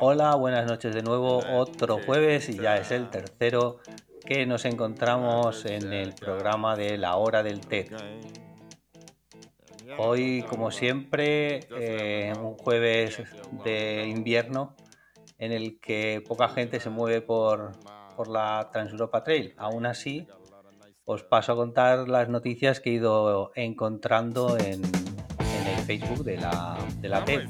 Hola, buenas noches de nuevo. Otro jueves y ya es el tercero que nos encontramos en el programa de la hora del té. Hoy, como siempre, eh, un jueves de invierno en el que poca gente se mueve por, por la Transeuropa Trail. Aún así, os paso a contar las noticias que he ido encontrando en, en el Facebook de la, de la TED.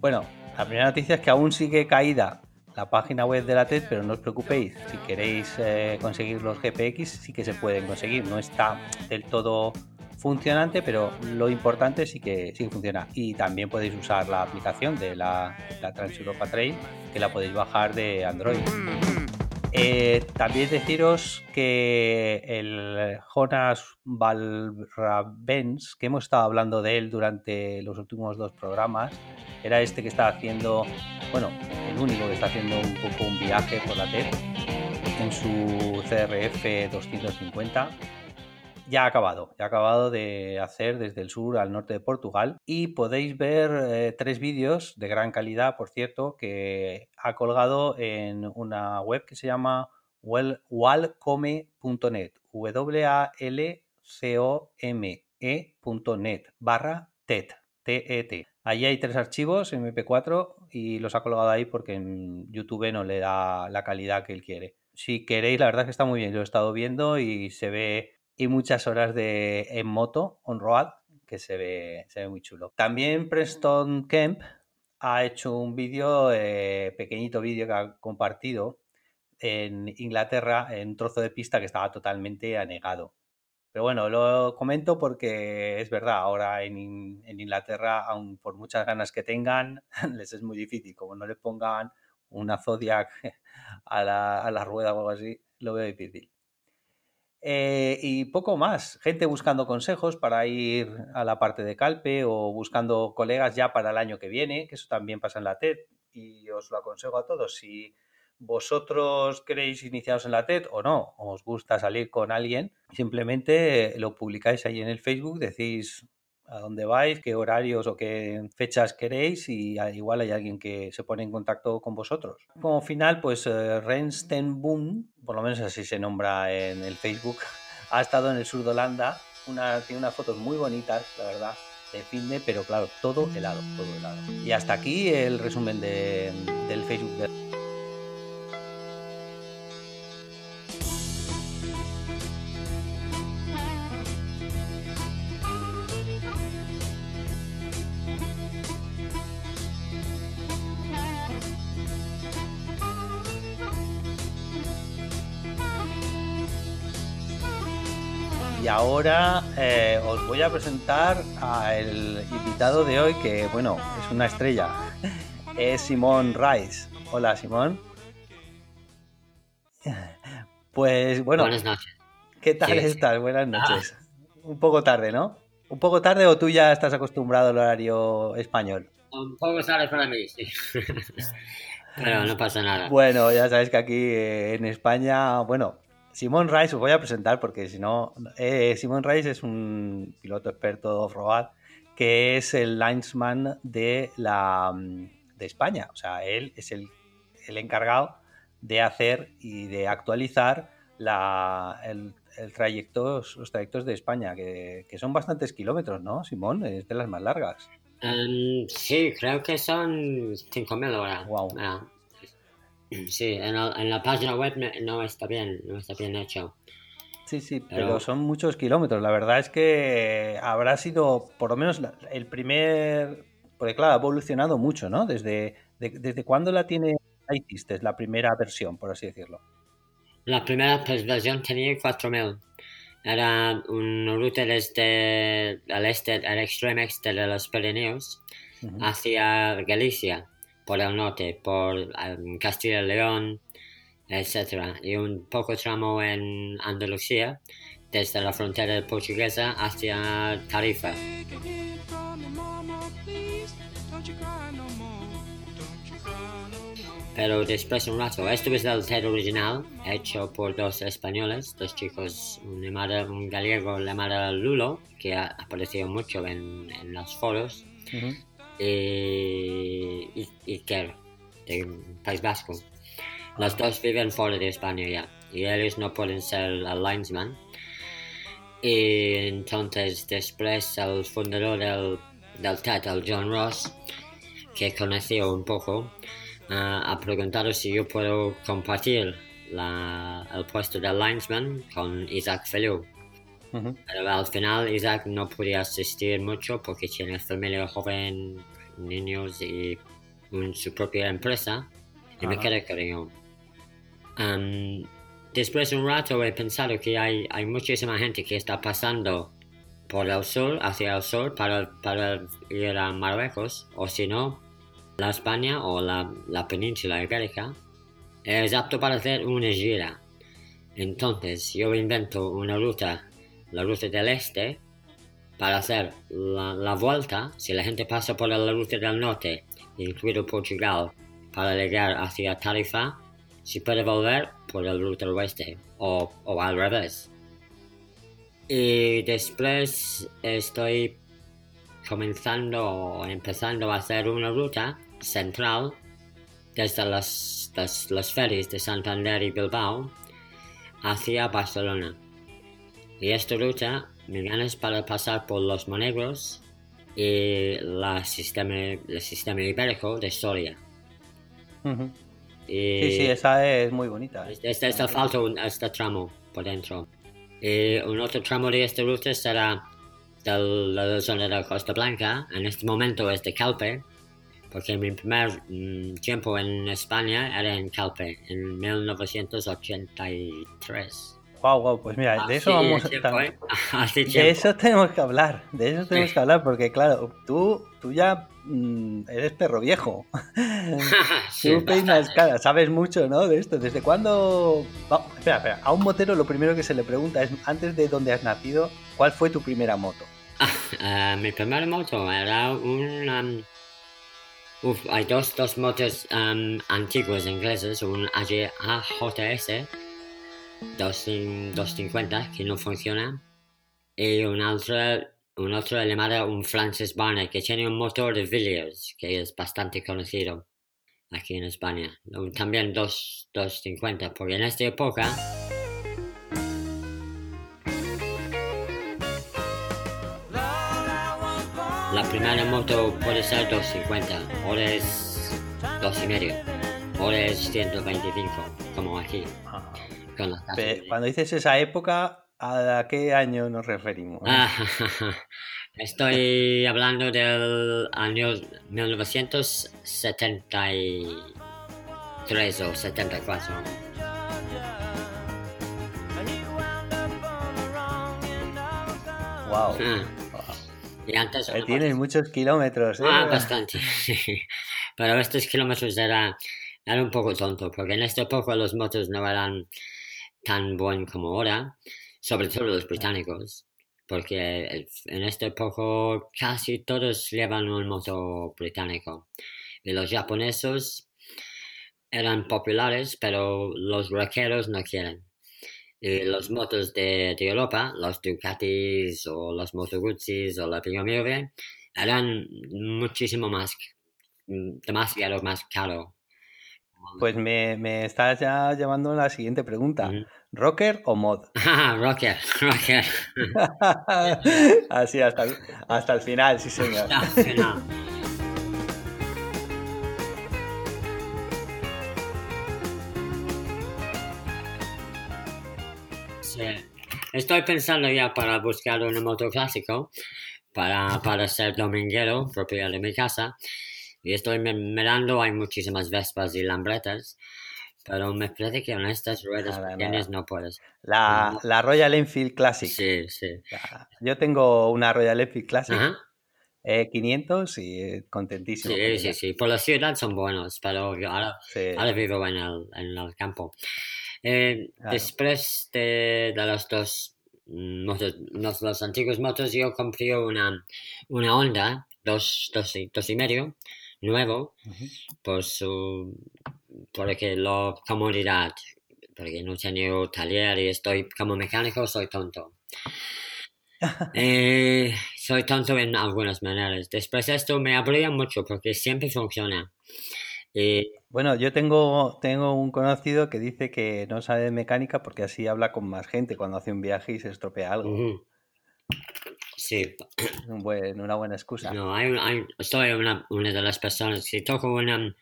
Bueno, la primera noticia es que aún sigue caída la página web de la TED, pero no os preocupéis, si queréis eh, conseguir los GPX sí que se pueden conseguir, no está del todo funcionante, pero lo importante sí que, sí funciona. Y también podéis usar la aplicación de la, la Transeuropa Trail, que la podéis bajar de Android. Eh, también deciros que el Jonas Valravens, que hemos estado hablando de él durante los últimos dos programas, era este que está haciendo, bueno, el único que está haciendo un poco un viaje por la TED en su CRF 250 ya ha acabado, ya ha acabado de hacer desde el sur al norte de Portugal y podéis ver eh, tres vídeos de gran calidad, por cierto, que ha colgado en una web que se llama walcome.net, w a l c o m e.net barra T-E-T. Allí hay tres archivos MP4 y los ha colgado ahí porque en YouTube no le da la calidad que él quiere. Si queréis, la verdad es que está muy bien. Yo lo he estado viendo y se ve y muchas horas de en moto on road que se ve, se ve muy chulo. También Preston Kemp ha hecho un vídeo, eh, pequeñito vídeo que ha compartido en Inglaterra, en un trozo de pista que estaba totalmente anegado. Pero bueno, lo comento porque es verdad, ahora en, en Inglaterra, aun por muchas ganas que tengan, les es muy difícil. Como no le pongan una Zodiac a la, a la rueda o algo así, lo veo difícil. Eh, y poco más, gente buscando consejos para ir a la parte de Calpe o buscando colegas ya para el año que viene, que eso también pasa en la TED y os lo aconsejo a todos. Si vosotros queréis iniciaros en la TED o no, os gusta salir con alguien, simplemente lo publicáis ahí en el Facebook, decís a dónde vais, qué horarios o qué fechas queréis y igual hay alguien que se pone en contacto con vosotros. Como final, pues eh, por lo menos así se nombra en el Facebook, ha estado en el sur de Holanda, una, tiene unas fotos muy bonitas, la verdad, de finde, pero claro, todo helado, todo helado. Y hasta aquí el resumen de, del Facebook de Y ahora eh, os voy a presentar al invitado de hoy, que bueno, es una estrella. Es Simón Rice. Hola, Simón. Pues bueno. Buenas noches. ¿Qué tal Sí, sí. estás? Buenas noches. Un poco tarde, ¿no? ¿Un poco tarde o tú ya estás acostumbrado al horario español? Un poco sale para mí, sí. Pero no pasa nada. Bueno, ya sabes que aquí eh, en España, bueno, Simón Rice os voy a presentar porque si no, eh, Simón Rice es un piloto experto off-road que es el linesman de la mm, de España, o sea, él es el, el encargado de hacer y de actualizar la, el, el trayecto, los trayectos de España, que, que son bastantes kilómetros, ¿no, Simón? Es de las más largas. Em, sí, creo que son 5.000 ahora. Wow. Ah, sí, en, el- en la página web no, no está bien, no está bien hecho. Sí, sí, pero, Pero- son muchos kilómetros. La verdad es que habrá sido por lo menos la- el primer. Porque, claro, ha evolucionado mucho, ¿no? Desde, de- desde cuándo la tiene, la hiciste, la primera versión, por así decirlo. La primera pues, versión tenía 4.000. Era una ruta desde el este, el extremo este de los Pirineos hacia Galicia, por el norte, por em, Castilla y León, etc. Y un poco tramo en Andalucía, desde la frontera portuguesa hacia Tarifa. Pero después un rato. Esto es el TED original, hecho por dos españoles, dos chicos, un, llamado, un gallego llamado Lulo, que ha aparecido mucho en, en los foros, y, y, Iker, de País Vasco. Los dos viven fuera de España ya, y ellos no pueden ser el linesman. Y entonces después el fundador del, del TED, John Ross, que conoció un poco, ha preguntado si yo puedo compartir la, el puesto de linesman con Isaac Feliu. Pero al final Isaac no podía asistir mucho porque tiene familia joven, niños y su propia empresa y me quedé con ello. después de un rato he pensado que hay, hay muchísima gente que está pasando por el sur, hacia el sur, para, para ir a Marruecos, o si no, la España o la, la península ibérica, es apto para hacer una gira. Entonces yo invento una ruta, la ruta del este, para hacer la, la vuelta, si la gente pasa por la ruta del norte, incluido Portugal, para llegar hacia Tarifa, si puede volver por la ruta del oeste o, al revés. Y después estoy comenzando o empezando a hacer una ruta central desde las, las, los ferries de Santander y Bilbao hacia Barcelona. Y esta ruta me ganas para pasar por los Monegros y la sistema, el sistema ibérico de Soria. sí, sí, esa es muy bonita. Este, este falta este tramo por dentro. Y un otro tramo de esta ruta será de la zona de la Costa Blanca. En este momento es de Calpe, porque mi primer mm, tiempo en España era en Calpe, en 1983. Wow, wow, pues mira, de eso vamos a ¿eh? De eso tenemos que hablar, de eso tenemos que hablar, porque claro, tú, tú ya mm, eres perro viejo. tú peinas cara, sabes mucho, ¿no? De esto. ¿Desde cuándo? espera, espera. A un motero lo primero que se le pregunta es, antes de dónde has nacido, ¿cuál fue tu primera moto? Ah, mi primera moto era un Uf, hay dos, dos motos um, antiguas ingleses, un AJS 250 que no funciona y un otro, un otro llamado un Francis Barnett que tiene un motor de Villiers que es bastante conocido aquí en España. También 250 porque en esta época La primera moto puede ser 250, ahora es 2,5, ahora es 125, como aquí. Cuando dices esa época, ¿a qué año nos referimos? estoy hablando del año 1973 o 74. Wow. Y antes eh, Tienes muchos kilómetros. ¿eh? Ah, bastante. Pero estos kilómetros era, era un poco tonto, porque en este época los motos no eran tan buenos como ahora, sobre todo los británicos, porque en este época casi todos llevan un moto británico. Y los japoneses eran populares, pero los rockeros no quieren. Y los motos de, de, Europa, los Ducatis o los Moto Guzzis o la Piomove, eran muchísimo más, demasiado más caro. Pues me, me estás ya llevando a la siguiente pregunta. ¿Rocker o mod? rocker, rocker. Así hasta, hasta el final, sí señor. Hasta el final. Estoy pensando ya para buscar una moto clásico para, para ser dominguero propio de mi casa. Y estoy mirando, hay muchísimas Vespas y Lambretas. Pero me parece que con estas ruedas pequeñas no puedes. La, la, Royal Enfield Classic. Sí, sí. Yo tengo una Royal Enfield Classic. 500 y eh, contentísimo. Sí, sí, sí. Por la ciudad son buenos, pero ahora, ahora vivo en el, en el campo. Eh, después de, de, los dos motos, los, antiguos motos, yo compré una, una Honda dos, dos, dos y medio, nuevo, por su porque la comodidad, porque no tengo taller y estoy como mecánico, soy tonto. Eh, soy tonto en algunas maneras. Después esto me abría mucho porque siempre funciona. bueno, yo tengo, tengo un conocido que dice que no sabe de mecánica porque así habla con más gente cuando hace un viaje y se estropea algo. Sí. una buena excusa. No, hay, hay, soy una, una, de las personas, si toco una,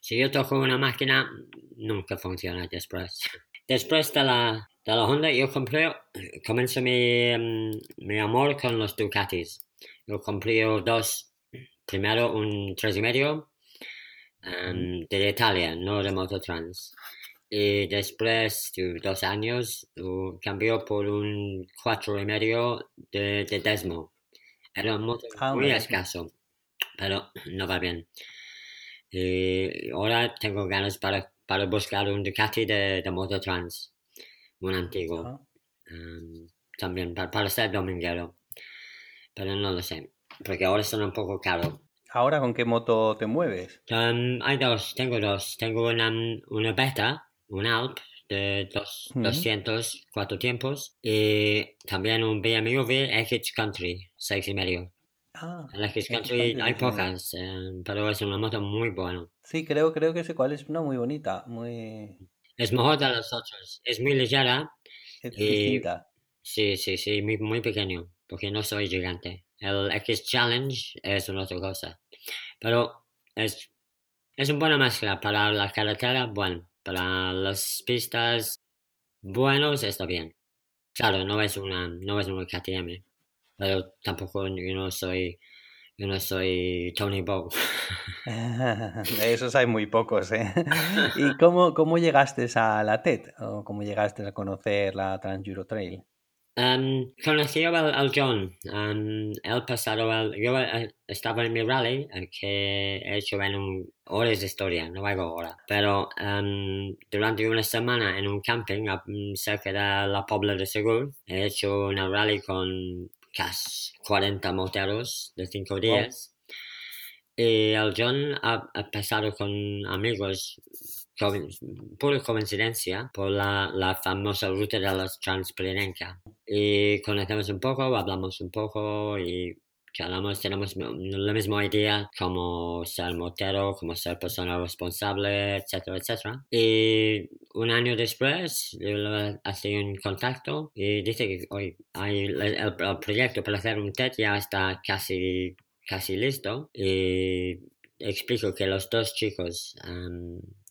si yo toco una máquina, nunca funciona después. Después de la, de la Honda, yo compré, comenzó mi, mm, mi amor con los Ducatis. Yo compré dos, primero un tres y medio um, de Italia, no de Mototrans. Y después de dos años cambió por un cuatro y medio de, de Desmo. Era un motor ah, muy escaso, pero no va bien. Y ahora tengo ganas para, para buscar un Ducati de, de Mototrans, un antiguo. Ah. también para, para, ser dominguero. Pero no lo sé, porque ahora son un poco caros. ¿Ahora con qué moto te mueves? hay dos, tengo dos. Tengo una, una beta un Alp de dos, 200, cuatro tiempos y también un BMW X Country, seis y medio. Ah, el X Country hay pocas, eh, pero es una moto muy buena. Sí, creo, creo que sé cuál es una muy bonita, muy... Es mejor de las otras, es muy ligera. Es distinta. Sí, sí, sí, muy, muy pequeño, porque no soy gigante. El X Challenge es una otra cosa. Pero es, es una buena mezcla para la carretera, bueno, para las pistas buenos está bien. Claro, no es una, no es una KTM, pero tampoco yo no soy, yo no soy Tony Bow. De esos hay muy pocos, ¿eh? ¿Y cómo, cómo llegaste a la TED? ¿O cómo llegaste a conocer la Trans Euro Trail? Um, conocí al, John. Um, el pasado, yo eh, estaba en mi rally eh, que he hecho en un, horas de historia, no hago ahora. Pero um, durante una semana en un camping cerca de la Pobla de Segur, he hecho una rally con casi 40 moteros de 5 días. Y el John ha, ha pasado con amigos por coincidencia por la, la, famosa ruta de los Transpirenenca. Y conocemos un poco, hablamos un poco y hablamos, tenemos la misma idea como ser motero, como ser persona responsable, etcétera, etcétera. Y un año después, hace un contacto y dice que hoy hay el, proyecto para hacer un TED ya está casi, casi listo. Y explico que los dos chicos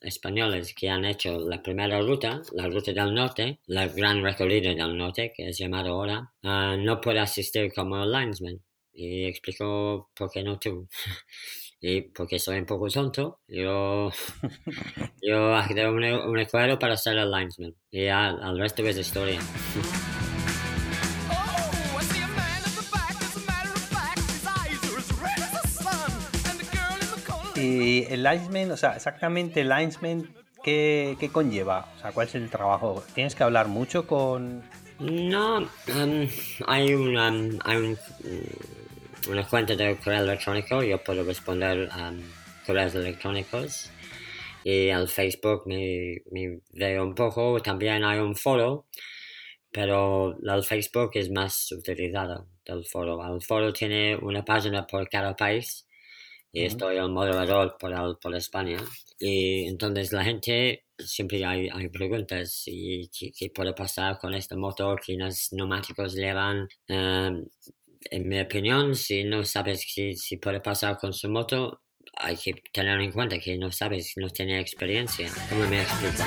españoles que han hecho la primera ruta, la ruta del norte, la gran recorrido del norte, que es llamado ahora, ah, no puede asistir como linesman. Y explico por qué no tú. y porque soy un poco tonto, yo, yo hago un, un acuerdo para ser el linesman. Y al, al resto es historia. el linesman, o sea, exactamente el linesman, ¿qué, ¿qué, conlleva? O sea, ¿cuál es el trabajo? ¿Tienes que hablar mucho con...? No, um, hay, una, hay un, una cuenta de correo electrónico, yo puedo responder a um, correos electrónicos. Y al Facebook me, me, veo un poco, también hay un foro, pero el Facebook es más utilizado del foro. El foro tiene una página por cada país y estoy el moderador por, por España. Y entonces la gente siempre hay, hay preguntas y qué, puede pasar con este motor que los neumáticos llevan. Em, en mi opinión, si no sabes qué si puede pasar con su moto, hay que tener en cuenta que no sabes, no tiene experiencia. ¿Cómo me explico?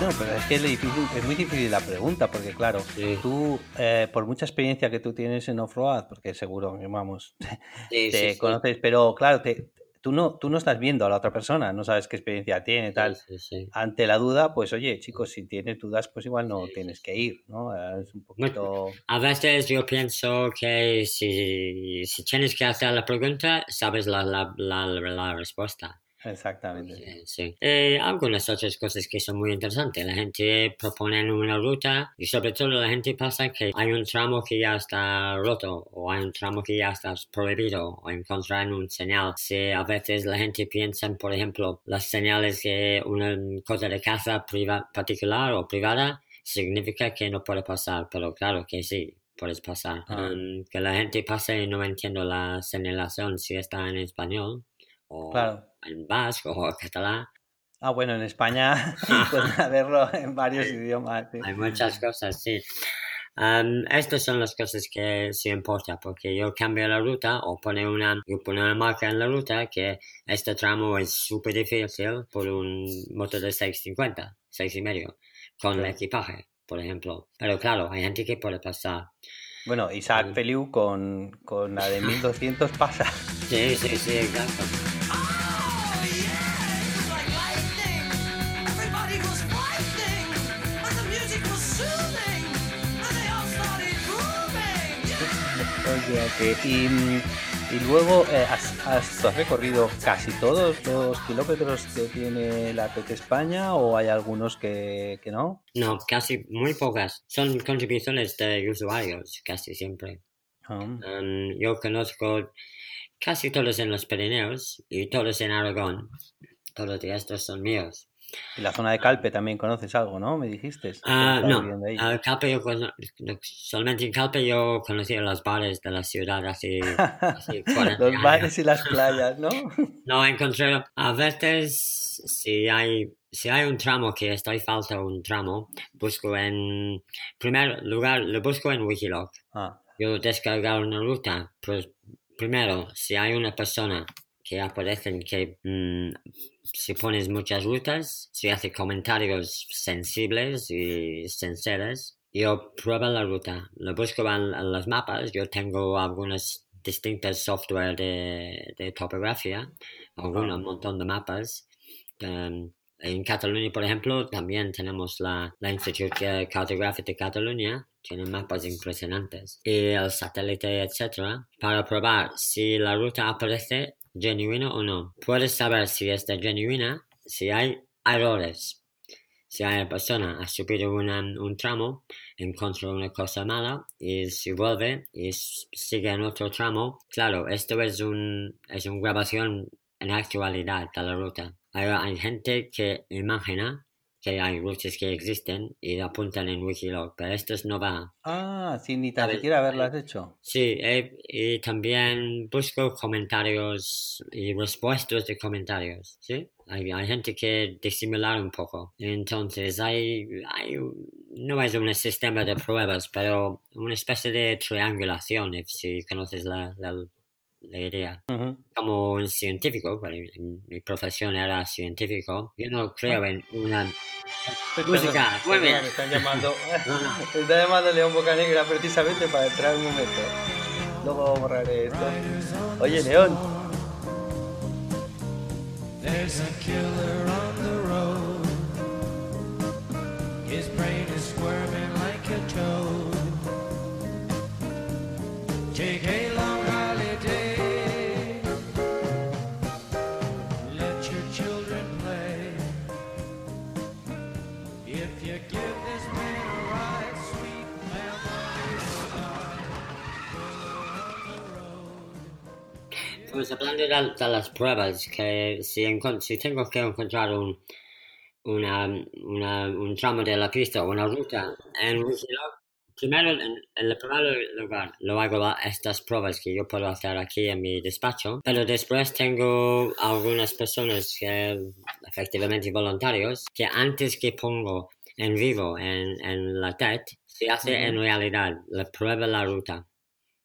No, pero es que es, difícil, es muy difícil la pregunta, porque claro, tú, eh, por mucha experiencia que tú tienes en off-road, porque seguro vamos, te conoces, pero claro, te, tú, no, tú no estás viendo a la otra persona, no sabes qué experiencia tiene, tal. Ante la duda, pues oye, chicos, si tienes dudas, pues igual no tienes que ir, ¿no? Es un poquito... A veces yo pienso que si, si tienes que hacer la pregunta, sabes la, la, la, la respuesta. Exactamente. Sí. Eh, algunas otras cosas que son muy interesantes. La gente propone una ruta y sobre todo la gente pasa que hay un tramo que ya está roto o hay un tramo que ya está prohibido o encontrar un señal. Si a veces la gente piensa, por ejemplo, las señales de una cosa de casa particular o privada significa que no puede pasar, pero claro que sí, puedes pasar. Ah. Um, que la gente pase y no entiendo la señalación si está en español o Claro. En vasco o catalán. Ah, bueno, en España pueden haberlo en varios idiomas. sí. Hay muchas cosas, sí. Um, estas son las cosas que sí importa, porque yo cambio la ruta o pone una, yo pone una marca en la ruta que este tramo es súper difícil por un motor de 650, 6 y medio, con el Claro. equipaje, por ejemplo. Pero claro, hay gente que puede pasar. Bueno, Isaac Sí. Feliu con, con la de 1200 pasa. Sí, sí, sí, exacto. Y, y luego, eh, ¿has, has- tú has recorrido casi todos los kilómetros que tiene la TET España o hay algunos que, que no? No, casi muy pocas. Son contribuciones de usuarios, casi siempre. Ah, Um, yo conozco casi todos en los Pirineos y todos en Aragón. Todos de estos son míos. Y la zona de Calpe también conoces algo, ¿no? Me dijiste. Ah, no, Calpe yo no, solamente en Calpe yo conocía los bares de la ciudad hace, hace 40 Los años. bares y las playas, ¿no? No encontré, a veces si hay, si hay un tramo que estoy falta un tramo, busco en primer lugar, lo busco en Wikiloc. Ah, yo descargar una ruta, pues primero, si hay una persona que aparecen que mm, si pones muchas rutas, si hace comentarios sensibles y sinceros, yo pruebo la ruta, lo busco en, en los mapas, yo tengo algunos distintos software de, de topografía, algunos, un montón de mapas. Um, en Cataluña, por ejemplo, también tenemos la, la Instituto Cartográfico de Cataluña, tienen mapas impresionantes, y el satélite, etcétera, para probar si la ruta aparece genuina o no. Puedes saber si está genuina si hay errores. Si hay persona ha subido una- un tramo, encontró una cosa mala y si vuelve y sigue en otro tramo, claro, esto es un es una grabación en actualidad de la ruta. Hay, hay gente que imagina que hay rutas que existen y apuntan en Wikiloc, pero esto no va. ah sin ni tan siquiera haberlas hecho. Sí, eh, y también busco comentarios y respuestas de comentarios, ¿sí? Hay, hay gente que disimular un poco. Entonces, hay, hay, no es un sistema de pruebas, pero una especie de triangulación, if- si conoces la, la, la idea. Ujú. Como un científico, mi, mi profesión era científico, yo no creo en una... Música, muy bien. Perdona, me están llamando. No, no. Me está llamando León Bocanegra precisamente para entrar un momento. Luego borraré esto. Oye, León. Pues hablando de, las pruebas, que si, si tengo que encontrar un, una, una- un tramo de la pista o una ruta en primero, en, en el primer lugar, lo hago a estas pruebas que yo puedo hacer aquí en mi despacho, pero después tengo algunas personas que, efectivamente voluntarios, que antes que pongo en vivo en, en la TED, se hace en realidad, le prueba la ruta.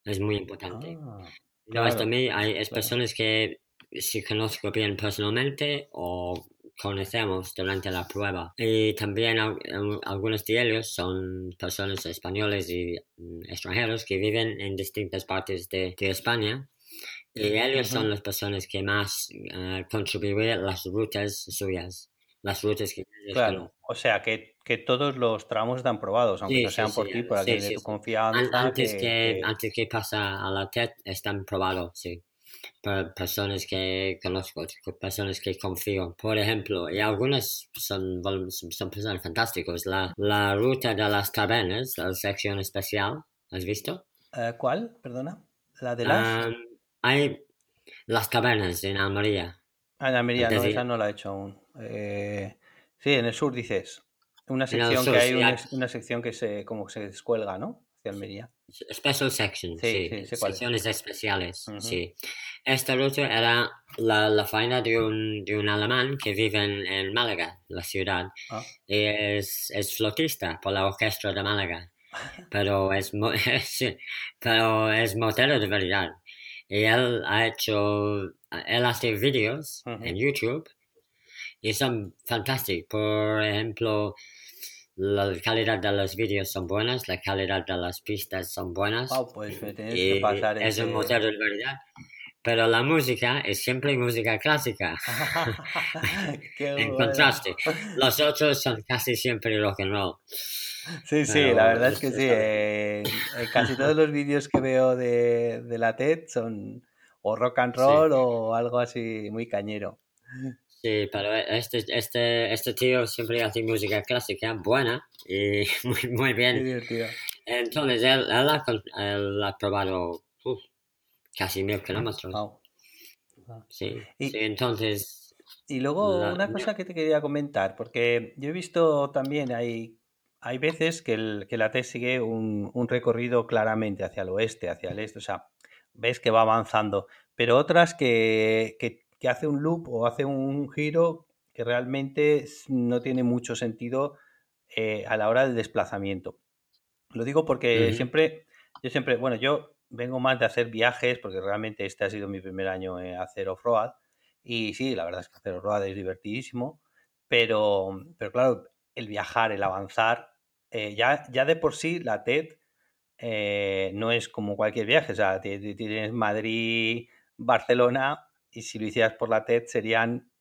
Es muy importante. Ah, No, esto a mí hay es personas que si conozco bien personalmente o conocemos durante la prueba. Y también al- al- algunos de ellos son personas españoles y mm, extranjeros que viven en distintas partes de, de España. Y ellos son las personas que más eh, contribuyen las rutas suyas, las rutas que ellos claro. O sea, que, que todos los tramos están probados, aunque Sí, no sí, sean por sí, ti, por sí, alguien sí, de tu sí. confianza. An- antes, que, que- antes que pasa a la TED están probados, sí. per- personas que conozco, personas que confío. Por ejemplo, y algunas son, son personas fantásticos. La, la ruta de las tabernas, la sección especial, ¿has visto? Eh, ¿Cuál? Perdona. ¿La de las? Um, hay las tabernas en Almería. Ah, en Almería, no, esa no la he hecho aún. Eh, sí, en el sur dices. Una sección sur, que hay, sí, una, sección que se como se descuelga, ¿no? Hacia Almería. Special section, Sí, secciones especiales, sí. Esta ruta era la, la faena de un, de un alemán que vive en, en Málaga, la ciudad, Ah. y es, es flotista por la orquesta de Málaga, pero es, pero es motero de verdad. Y él ha hecho, él hace vídeos en YouTube y son fantásticos. Por ejemplo, la calidad de los vídeos son buenas, la calidad de las pistas son buenas. Wow, pues me tienes y que pasar es un motero de verdad. Pero la música es siempre música clásica. En bueno. contraste, los otros son casi siempre rock and roll. Sí, sí, Pero la verdad es que sí. eh, eh, casi todos los vídeos que veo de, de la TED son o rock and Sí. roll o algo así muy cañero. Sí, pero este, este, este tío siempre hace música clásica buena y muy, muy bien. Entonces él, él ha, él ha probado casi mil kilómetros. Wow. Sí, Y- sí, entonces, Y luego La- una cosa que te quería comentar, porque yo he visto también, hay, hay veces que, el, que la T sigue un, un recorrido claramente hacia el oeste, hacia el este, o sea, ves que va avanzando, pero otras que, que, que hace un loop o hace un giro que realmente no tiene mucho sentido eh, a la hora del desplazamiento. Lo digo porque siempre, yo siempre, bueno, yo vengo más de hacer viajes, porque realmente este ha sido mi primer año en hacer off-road, y sí, la verdad es que hacer off-road es divertidísimo, pero, pero claro, el viajar, el avanzar, eh, ya, ya de por sí la TED eh, no es como cualquier viaje, o sea, ti- ti- tienes Madrid, Barcelona, y si lo hicieras por la TED serían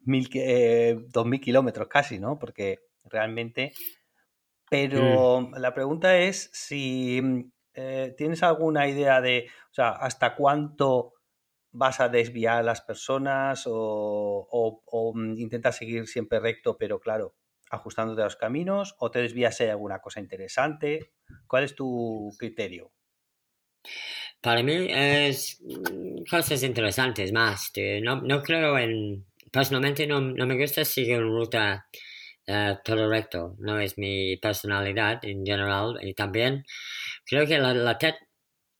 mil, eh, dos mil kilómetros casi, ¿no? Porque realmente... Pero la pregunta es si mm, eh, tienes alguna idea de, o sea, hasta cuánto vas a desviar a las personas o, o- o, mm, intentas seguir siempre recto, pero claro, ajustándote a los caminos, o te desvías si hay alguna cosa interesante. ¿Cuál es tu criterio? Para mí es mm, cosas interesantes más. no, no creo en... Personalmente no, no me gusta seguir una ruta eh, todo recto. No es mi personalidad en general. Y también creo que la, la TED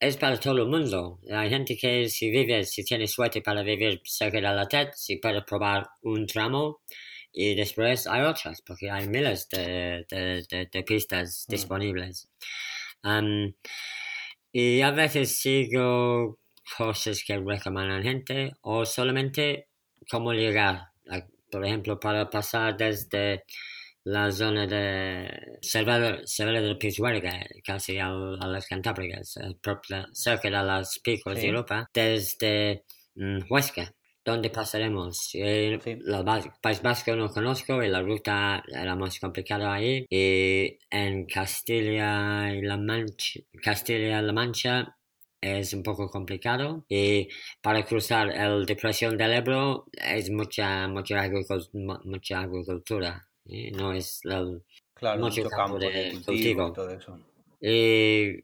es para todo el mundo. Hay gente que si vive, si tiene suerte para vivir cerca de la TED, si puede probar un tramo y después hay otras, porque hay miles de, de- de- de pistas Mm. disponibles. Y a veces sigo cosas que recomiendan gente o solamente cómo llegar. Like, Por ejemplo, para pasar desde la zona de Cervera, Cervera del Pisuerga, casi al- a las Cantábricas, cerca de los picos Sí. de Europa, desde mm, Huesca, donde pasaremos. Eh, Sí. la Bas- País Vasco no conozco y la ruta era más complicada ahí. Y en Castilla y La Mancha, Castilla-La Mancha es un poco complicado y para cruzar el depresión del Ebro es mucha mucha, agricul- mu- mucha agricultura ¿eh? no es el- Claro, Mucho mucho campo campo de cultivo cultivo. y todo eso. y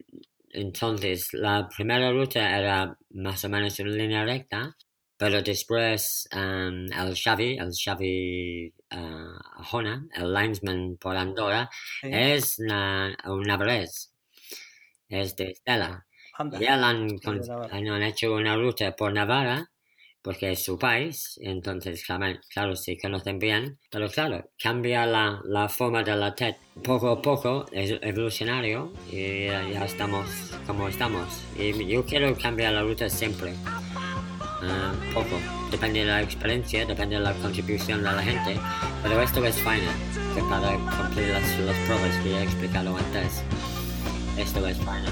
entonces la primera ruta era más o menos en línea recta pero después em, el Xavi el Xavi ah, Jona el linesman por Andorra Sí, es una, un navarrés es de Estela. Ya han, han- hecho una ruta por Navarra porque es su país, entonces claro, claro se conocen bien, pero claro, cambia la, la forma de la TED poco a poco, es evolucionario y ya, ya estamos como estamos. Y yo quiero cambiar la ruta siempre, Ah, poco, depende de la experiencia, depende de la contribución de la gente, pero esto es final, que para cumplir las, las pruebas que he explicado antes, esto es final.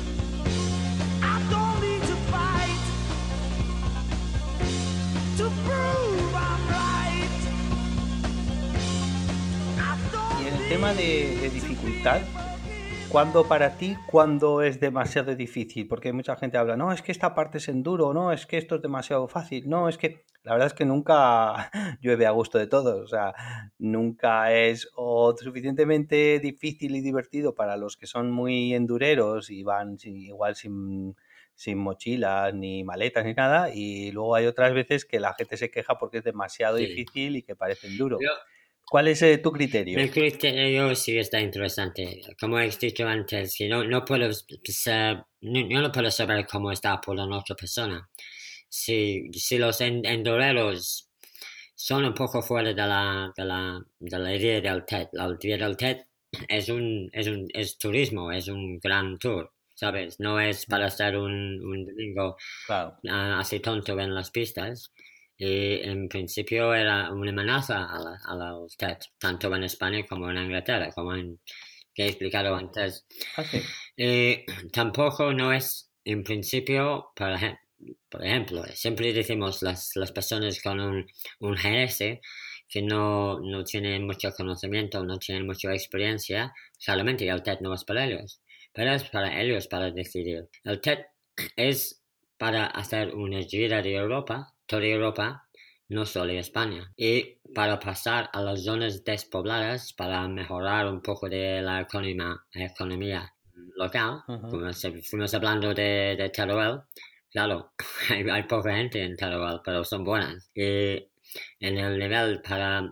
Y en el tema de, de dificultad, ¿Cuándo para ti, cuándo es demasiado difícil? Porque mucha gente habla, no, es que esta parte es enduro, no, es que esto es demasiado fácil, no, es que la verdad es que nunca llueve a gusto de todos, o sea, nunca es o suficientemente difícil y divertido para los que son muy endureros y van sin- igual sin, sin mochilas ni maletas ni nada, y luego hay otras veces que la gente se queja porque es demasiado Sí. difícil y que parece enduro. Yo- ¿Cuál es eh, tu criterio? El criterio sí está interesante. Como he dicho antes, no, no puedo ser- no, puedo saber cómo está por la otra persona. Si, si los en- endureros son un poco fuera de la, de la, de la idea del TED. La idea del TED es un, es un es turismo, es un gran tour, ¿sabes? No es para estar un, un domingo Claro. ah, así tonto en las pistas. Y en principio era una amenaza a, la, a los TED, tanto en España como en Inglaterra, como en, que he explicado antes. Ah, sí. Y tampoco no es, en principio, por, ejem- por ejemplo, siempre decimos las, las personas con un, un GS que no, no tienen mucho conocimiento, no tienen mucha experiencia, solamente el TED no es para ellos, pero es para ellos para decidir. El TED es para hacer una gira de Europa, toda Europa, no solo España, y para pasar a las zonas despobladas para mejorar un poco de la economía, economía local, como se- fuimos hablando de, de Teruel, claro, hay, hay poca gente en Teruel, pero son buenas. Y en el nivel para,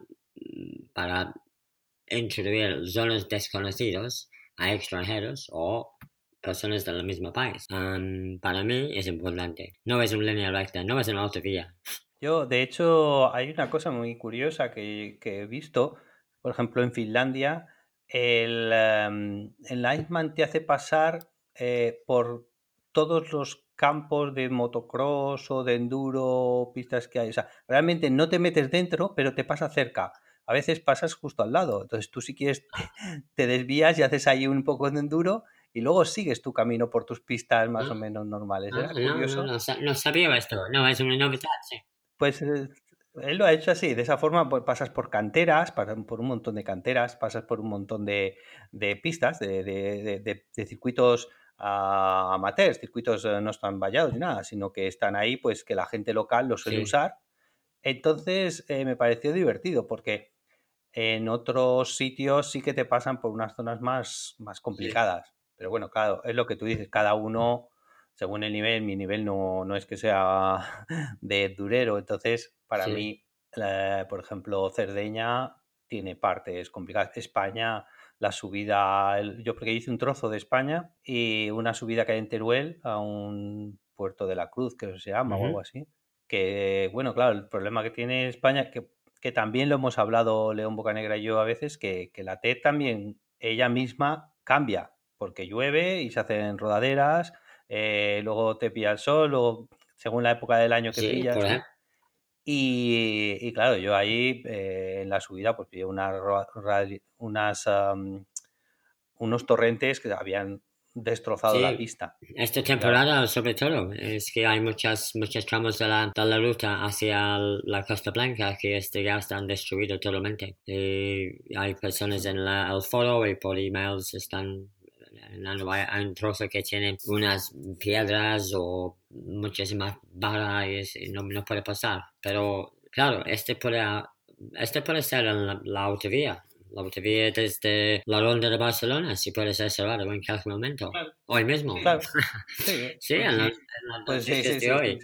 para introducir zonas desconocidas a extranjeros o personas del mismo país. Am, para mí es importante. No es una línea recta, no es una autovía. Yo, de hecho, hay una cosa muy curiosa que, que he visto, por ejemplo, en Finlandia, el, em, el Iceman te hace pasar eh, por todos los campos de motocross o de enduro, pistas que hay. O sea, realmente no te metes dentro, pero te pasa cerca. A veces pasas justo al lado. Entonces tú si quieres te desvías y haces ahí un poco de enduro y luego sigues tu camino por tus pistas más o Ah. menos normales. Ah, no, curioso. no, no, sa- no sabía esto, no, es una novedad, sí. Pues eh, él lo ha hecho así, de esa forma pues, pasas por canteras, pasas por un montón de canteras, pasas por un montón de, de pistas, de, de- circuitos ah, amateurs, circuitos eh, no están vallados ni nada, sino que están ahí, pues que la gente local los suele Sí. usar. Entonces eh, me pareció divertido porque en otros sitios sí que te pasan por unas zonas más, más complicadas. Pero bueno, claro, es lo que tú dices, cada uno, según el nivel, mi nivel no, no es que sea de durero. Entonces, para Sí. mí, por ejemplo, Cerdeña tiene partes complicadas. España, la subida, el- yo porque hice un trozo de España y una subida que hay en Teruel a un puerto de la Cruz, que se llama, o algo así. Que, bueno, claro, el problema que tiene España, que, que también lo hemos hablado León Bocanegra y yo a veces, que, que la TED también ella misma cambia, porque llueve y se hacen rodaderas, eh, luego te pilla el sol, luego según la época del año que Sí, pillas. por ¿no? ejemplo, Y, y claro, yo ahí eh, en la subida pues pillé una unas, am, unos torrentes que habían destrozado la Sí. pista. esta temporada sobre todo es que hay muchas, muchos tramos de la, de la ruta hacia la Costa Blanca que este ya están destruidos totalmente. Y hay personas en la- el foro y por emails están un trozo que tiene unas piedras o muchísimas barras y no, no puede pasar. Pero claro, este puede, este puede ser la, la autovía. La autovía desde la ronda de Barcelona, si puede ser cerrada en cualquier momento. Claro. Hoy mismo. Claro. Sí, Sí, en la- en las Pues sí, sí, de hoy.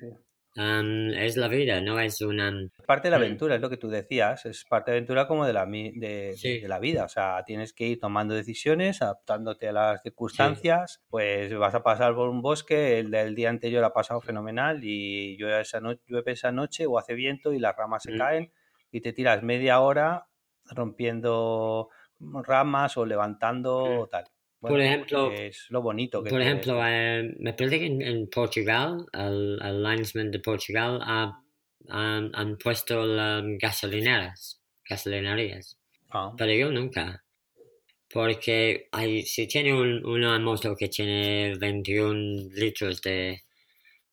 Um, es la vida, no es una... Parte de la Mm. aventura, es lo que tú decías, es parte de la aventura como de la, de, de- Sí. de la vida, o sea, tienes que ir tomando decisiones, adaptándote a las circunstancias, pues vas a pasar por un bosque, el del día anterior ha pasado fenomenal y llueve esa, no- llueve esa noche o hace viento y las ramas se Mm. caen y te tiras media hora rompiendo ramas o levantando Mm. o tal. Por ejemplo- es lo bonito que Por ejemplo, eh, me parece que en, en Portugal, el, el linesman de Portugal ha, han, han puesto las gasolineras, gasolinerías, Ah, pero yo nunca. Porque hay, si tiene un- una moto que tiene 21 litros de,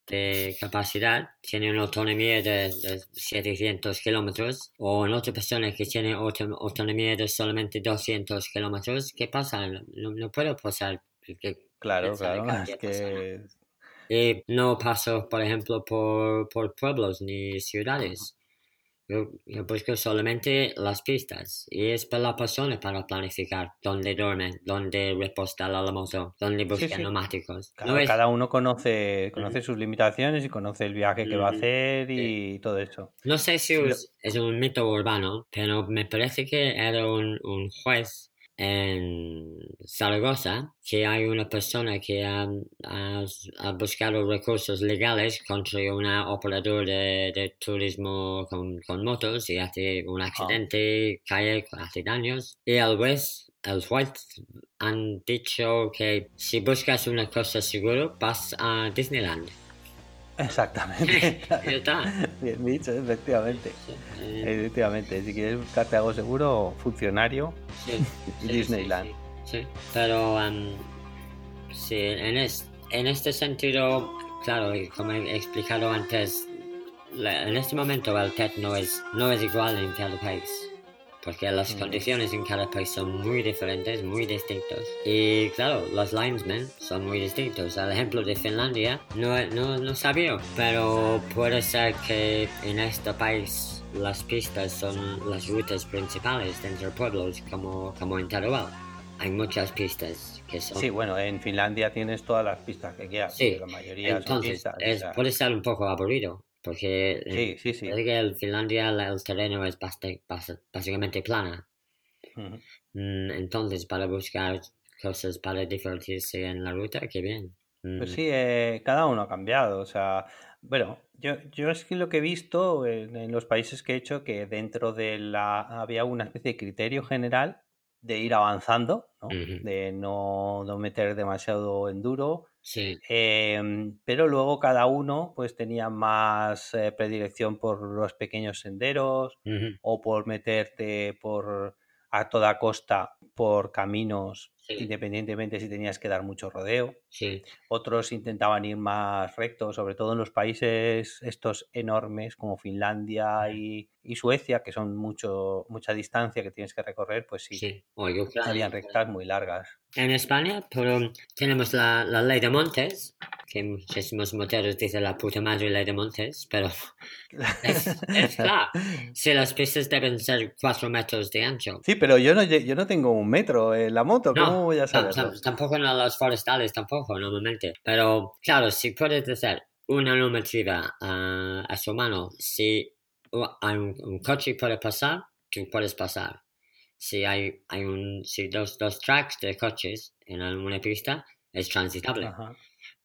de capacidad tiene una autonomía de, de 700 kilómetros o en otra persona que tiene auto- autonomía de solamente 200 kilómetros, ¿qué pasa? No, no puedo pasar. porque Claro, piensa de claro, es que. Y no paso, por ejemplo, por, por pueblos ni ciudades. Yo, yo busco solamente las pistas y es para la persona para planificar dónde duerme, dónde reposta la moto, dónde busca sí. neumáticos. Claro, no es, cada uno conoce, conoce sus limitaciones y conoce el viaje que va a hacer y todo eso. no sé si es un mito urbano, pero me parece que era un, un juez en Zaragoza que hay una persona que ha, ha- ha buscado recursos legales contra una operador de, de turismo con, con motos y hace un accidente, cae, hace daños. Y el juez, el juez han dicho que si buscas una cosa segura vas a Disneyland. Exactamente. Ya está. Bien dicho, efectivamente. Efectivamente, si quieres buscarte algo seguro, funcionario sí, Disneyland. Sí, pero em, sí, en, es- en este sentido, claro, como he explicado antes, la- en este momento el TED no es, no es igual en cada país, porque las Mm. condiciones en cada país son muy diferentes, muy distintos. Y claro, los linesmen son muy distintos. El ejemplo de Finlandia no, no, no sabía, pero puede ser que en este país las pistas son las rutas principales entre pueblos, como, como en Teruel. Hay muchas pistas que son... Sí, bueno, en Finlandia tienes todas las pistas que quieras, Sí, la mayoría son Entonces, pistas. o es, sea, puede ser un poco aburrido, porque en- Sí, sí, que Finlandia la- el terreno es básicamente plana. Ujú. Mm, Entonces, para buscar cosas para divertirse en la ruta, qué bien. Pues Mm, sí, eh, cada uno ha cambiado. O sea, bueno, yo, yo es que lo que he visto en, en los países que he hecho, que dentro de la había una especie de criterio general de ir avanzando, ¿no? De no, no meter demasiado enduro. Sí, Em, pero luego cada uno pues tenía más eh, predilección por los pequeños senderos o por meterte por a toda costa por caminos, Sí. independientemente si tenías que dar mucho rodeo. sí, Otros intentaban ir más rectos, sobre todo en los países estos enormes como Finlandia y, y Suecia, que son mucho, mucha distancia que tienes que recorrer, pues sí, sí. O Ucrania, habían rectas muy largas. En España, pero tenemos la, la ley de montes, que muchísimos moteros dicen la puta madre ley de montes, pero es, es claro. Si las pistas deben ser 4 metros de ancho. Sí, pero yo no, yo no tengo un metro en la moto, ¿cómo No, voy a saberlo? tampoco en las forestales, tampoco, normalmente. Pero claro, si puedes hacer una normativa ah, a su mano, si hay un, un coche puede pasar, tú puedes pasar. Si hay, hay un, si dos, dos tracks de coches en una pista, es transitable. Ajá,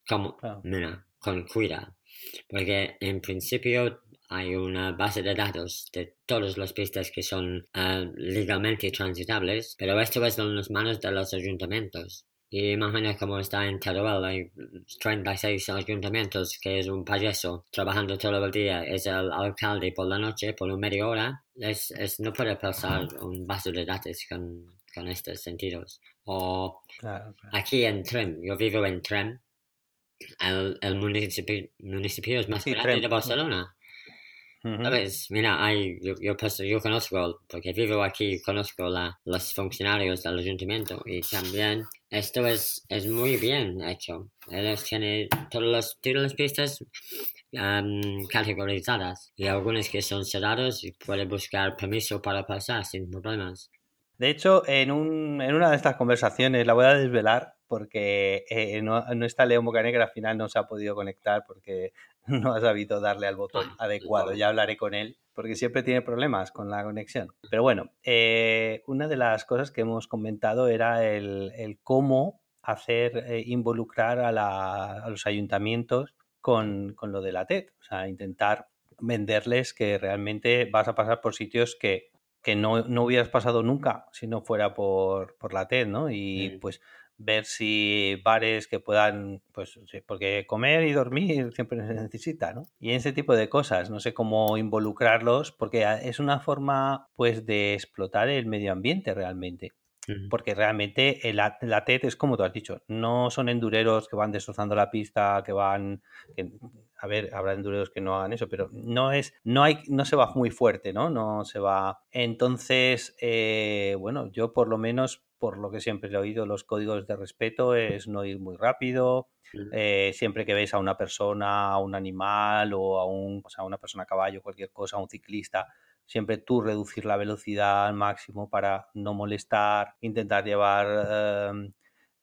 como, claro. mira, con cuidado, porque en principio hay una base de datos de todas las pistas que son ah, legalmente transitables, pero esto es en las manos de los ayuntamientos. Y imagina cómo está en Teruel, hay 36 ayuntamientos, que es un payaso trabajando todo el día, es el alcalde por la noche, por una media hora, es, es, no puede pasar un base de datos con, con estos sentidos. O claro, claro. Aquí en Trem, yo vivo en Trem, el, el municipio, municipio es más Sí, grande Trem. de Barcelona. ¿Sabes? Mira, hay, yo, yo, paso- yo conozco, porque vivo aquí, conozco la, los funcionarios del ayuntamiento y también esto es, es muy bien hecho. Ellos tienen todas las, todas las pistas am, categorizadas y algunas que son cerradas y puede buscar permiso para pasar sin problemas. De hecho, en, un, en una de estas conversaciones, la voy a desvelar porque eh, no, no está León Bocanegra, al final no se ha podido conectar porque no ha sabido darle al botón Ah, adecuado. Ya hablaré con él porque siempre tiene problemas con la conexión. Pero bueno, eh, una de las cosas que hemos comentado era el, el cómo hacer eh, involucrar a, la- a los ayuntamientos con, con lo de la TED. O sea, intentar venderles que realmente vas a pasar por sitios que, que no, no hubieras pasado nunca si no fuera por, por la TED, ¿no? Y pues ver si bares que puedan, pues, porque comer y dormir siempre se necesita, ¿no? Y ese tipo de cosas, no sé cómo involucrarlos, porque es una forma, pues, de explotar el medio ambiente realmente. Porque realmente el la TED es como tú has dicho, no son endureros que van destrozando la pista, que van... que a ver, habrá endureros que no hagan eso, pero no es, no hay, no se va muy fuerte, ¿no? No se va. Entonces, eh, bueno, yo por lo menos, por lo que siempre he oído, los códigos de respeto es no ir muy rápido. Mm. eh, siempre que ves a una persona, a un animal o a un, o sea, a una persona a caballo, cualquier cosa, a un ciclista, siempre tú reducir la velocidad al máximo para no molestar, intentar llevar eh,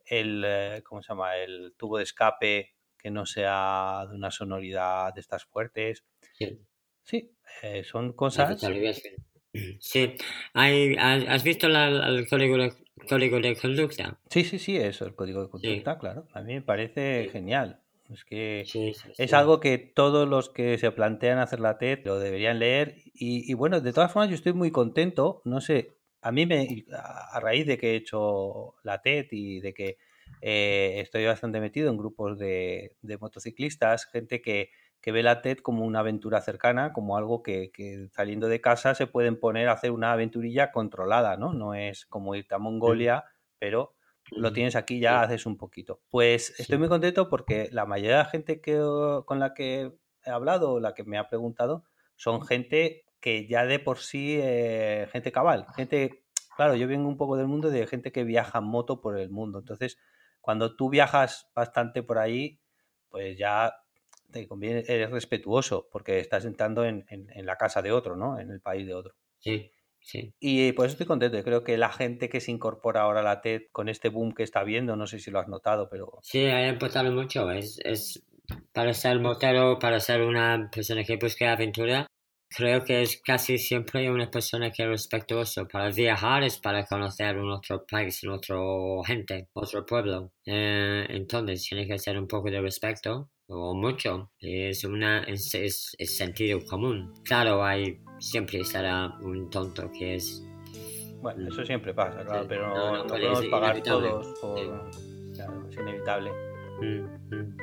el, eh, ¿cómo se llama? El tubo de escape que no sea de una sonoridad de estas fuertes. Sí. Sí, eh, son cosas. Sí, hay, ¿has visto la- el código código de conducta? Sí, sí, sí, eso, el código de Sí. conducta, claro. A mí me parece Sí. genial. Es que Sí, es algo que todos los que se plantean hacer la TED lo deberían leer. Y, y bueno, de todas formas, yo estoy muy contento. No sé, a mí me, a a raíz de que he hecho la TED y de que eh, estoy bastante metido en grupos de, de motociclistas, gente que, que ve la TED como una aventura cercana, como algo que, que saliendo de casa se pueden poner a hacer una aventurilla controlada, ¿no? No es como irte a Mongolia, pero lo tienes aquí ya Sí. haces un poquito. Pues estoy Sí. muy contento porque la mayoría de la gente que, con la que he hablado, o la que me ha preguntado, son gente que ya de por sí, eh, gente cabal, gente, claro, yo vengo un poco del mundo de gente que viaja en moto por el mundo. Entonces, cuando tú viajas bastante por ahí, pues ya te conviene, eres respetuoso porque estás entrando en, en- en la casa de otro, ¿no? En el país de otro. Sí, sí. Y por eso estoy contento. Yo creo que la gente que se incorpora ahora a la TED con este boom que está viendo, no sé si lo has notado, pero Sí, ha importado mucho. Es, es para ser motero, para ser una persona que busca aventura, creo que es casi siempre una persona que es respetuoso. Para viajar es para conocer un otro país, un otro gente, otro pueblo. Eh, entonces tiene que ser un poco de respeto o mucho. Es una es, es- es sentido común. Claro, hay siempre será un tonto que es bueno, Mm. eso siempre pasa, claro, Sí, pero no, no, no, podemos pagar todos por... Claro, es inevitable. mm, mm.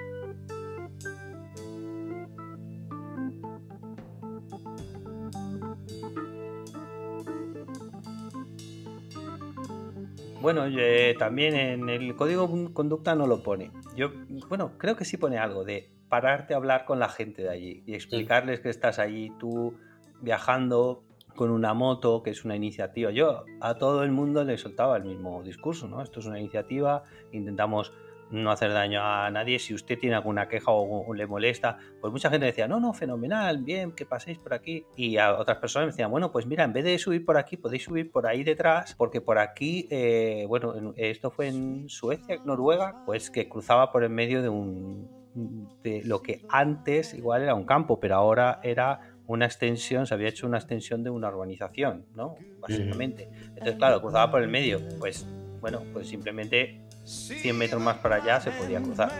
Bueno, eh, también en el código de conducta no lo pone. Yo, bueno, creo que sí pone algo de pararte a hablar con la gente de allí y explicarles que estás allí tú viajando con una moto, que es una iniciativa. Yo a todo el mundo le soltaba el mismo discurso, ¿no? Esto es una iniciativa, intentamos no hacer daño a nadie. Si usted tiene alguna queja o, o le molesta, pues mucha gente decía, no, no, fenomenal, bien, que paséis por aquí. Y a otras personas me decían, bueno, pues mira, en vez de subir por aquí, podéis subir por ahí detrás, porque por aquí, eh, bueno, en- esto fue en Suecia, Noruega, pues que cruzaba por en medio de un de lo que antes igual era un campo, pero ahora era una extensión, se había hecho una extensión de una urbanización, ¿no? Básicamente. Entonces, claro, cruzaba por el medio, pues bueno, pues simplemente 100 metros más para allá se podía cruzar.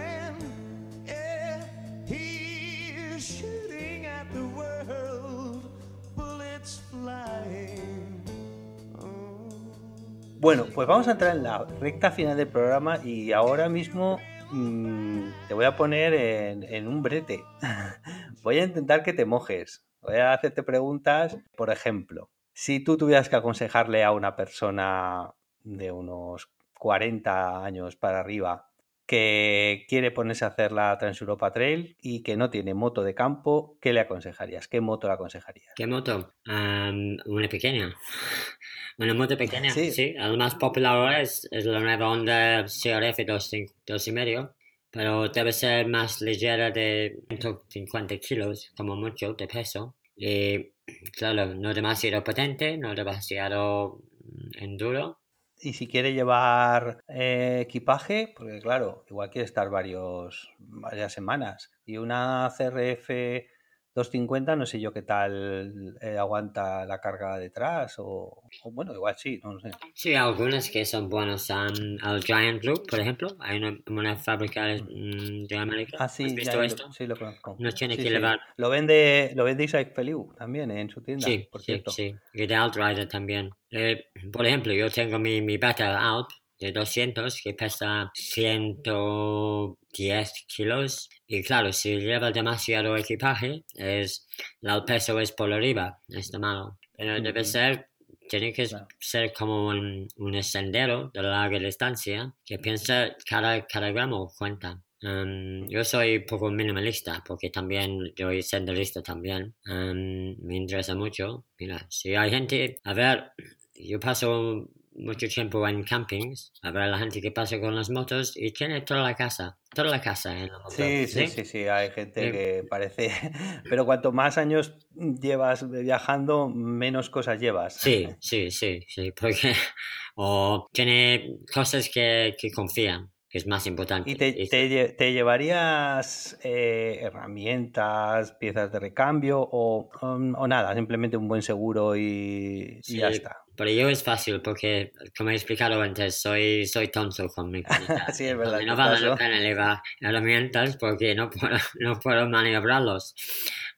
Bueno, pues vamos a entrar en la recta final del programa y ahora mismo mm, te voy a poner en un brete. voy a intentar que te mojes. Voy a hacerte preguntas. Por ejemplo, si tú tuvieras que aconsejarle a una persona de unos 40 años para arriba que quiere ponerse a hacer la Transeuropa Trail y que no tiene moto de campo, ¿qué le aconsejarías? ¿Qué moto le aconsejarías? ¿Qué moto? Am, una pequeña. Una moto pequeña, Sí. sí. La más popular ahora es, es la nueva Honda CRF 2.5, pero debe ser más ligera de 150 kilos, como mucho, de peso. Y claro, no demasiado potente, no demasiado mm, enduro. Y si quiere llevar eh, equipaje, porque claro, igual quiere estar varios, varias semanas. Y una CRF 250, no sé yo qué tal eh, aguanta la carga detrás, o, o bueno, igual sí, no lo sé. Sí, algunas que son buenas. am, el Giant Loop, por ejemplo, hay una, una fábrica mm, de América. Ah, sí, ¿Has visto lo- esto? sí lo conozco. No tiene Sí, que sí. llevar. Lo vende, lo vende Isaac Feliu también en su tienda, Sí, por sí, cierto. sí. Y de Outrider también. Eh, por ejemplo, yo tengo mi, mi Battle Out de 200 que pesa 110 kilos. Y claro, si lleva demasiado equipaje, es, el peso es por arriba, está malo. Pero debe ser, tiene que Claro. ser como un, un sendero de larga distancia que piensa cada, cada gramo cuenta. Em, yo soy un poco minimalista porque también yo soy senderista también. Em, me interesa mucho. Mira, si hay gente, a ver, yo paso mucho tiempo en campings, a ver a la gente que pasa con las motos y tiene toda la casa, toda la casa en la moto. Sí, sí, sí, sí, hay gente Sí. que parece, pero cuanto más años llevas viajando, menos cosas llevas. Sí, sí, sí, sí, porque o tiene cosas que, que confían, que es más importante. ¿Y te, te te llevarías eh, herramientas, piezas de recambio o, o nada? Simplemente un buen seguro y, y ya Sí, está. Pero yo es fácil porque, como he explicado antes, soy, soy tonto con mi. Sí, es verdad, No vale la pena llevar herramientas porque no puedo, no puedo maniobrarlos.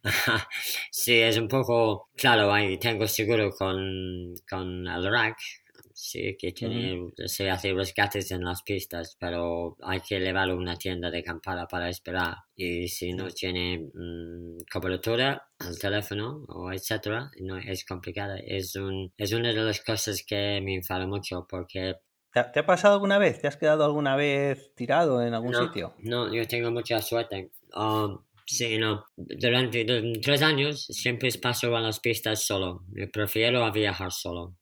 Sí, es un poco, claro, ahí tengo seguro con, con el rack, sí, que tiene, se hace rescates en las pistas, pero hay que llevarlo a una tienda de acampada para esperar. Y si no tiene mm, cobertura al teléfono o etcétera, no es complicada. Es un, es una de las cosas que me enfada mucho porque ¿Te ha, pasado alguna vez? ¿Te has quedado alguna vez tirado en algún no, sitio? No, yo tengo mucha suerte. Um, sí, no. Durante du- tres años siempre paso a las pistas solo. Yo prefiero a viajar solo.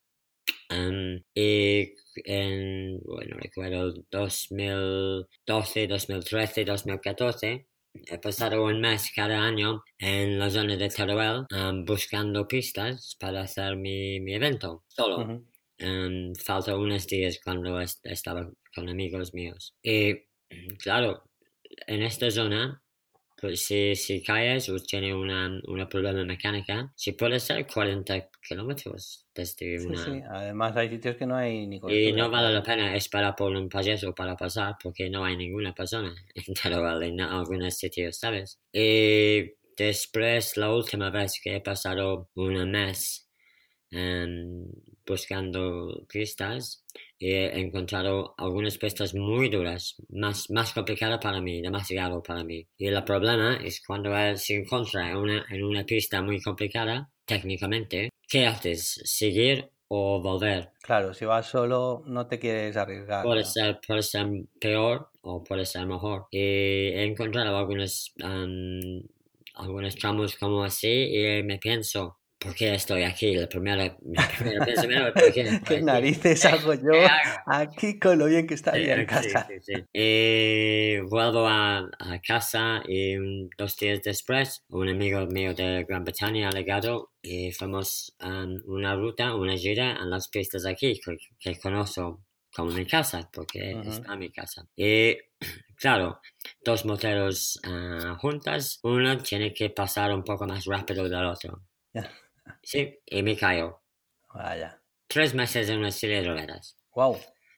Um, y en, bueno, recuerdo 2012, 2013, 2014. He pasado un mes cada año en la zona de Teruel um, buscando pistas para hacer mi, mi evento solo. Ujú. Em, falta unos días cuando est- estaba con amigos míos. Y claro, en esta zona, pues si, caes o tiene una, una problema mecánica, si puede ser 40 kilómetros desde Sí, una... sí. Además hay sitios que no hay ni Y no vale la pena esperar por un payaso para pasar porque no hay ninguna persona en Teruel en algunos sitios, ¿sabes? Y después, la última vez que he pasado un mes em, buscando pistas, he encontrado algunas pistas muy duras, más, más complicadas para mí, demasiado para mí. Y el problema es cuando él se encuentra en una, en una pista muy complicada, técnicamente, ¿qué haces? ¿Seguir o volver? Claro, si vas solo no te quieres arriesgar. Puede ¿no? ser, puede ser peor o puede ser mejor. Y he encontrado algunos, am, algunos tramos como así y me pienso, ¿por qué estoy aquí? El primero, mi primer pensamiento, ¿por qué ¿Qué narices hago yo aquí con lo bien que está Sí, bien en sí, casa? sí, sí. Y vuelvo a, a casa y un- dos días después, un amigo mío de Gran Bretaña ha llegado y fuimos a una ruta, una gira en las pistas aquí que, que conozco como mi casa, porque Ujú. está en mi casa. Y claro, dos moteros ah, juntas, uno tiene que pasar un poco más rápido del otro. Ya. Sí, y me cayó. Vaya. Tres meses en una silla de ruedas. Wow.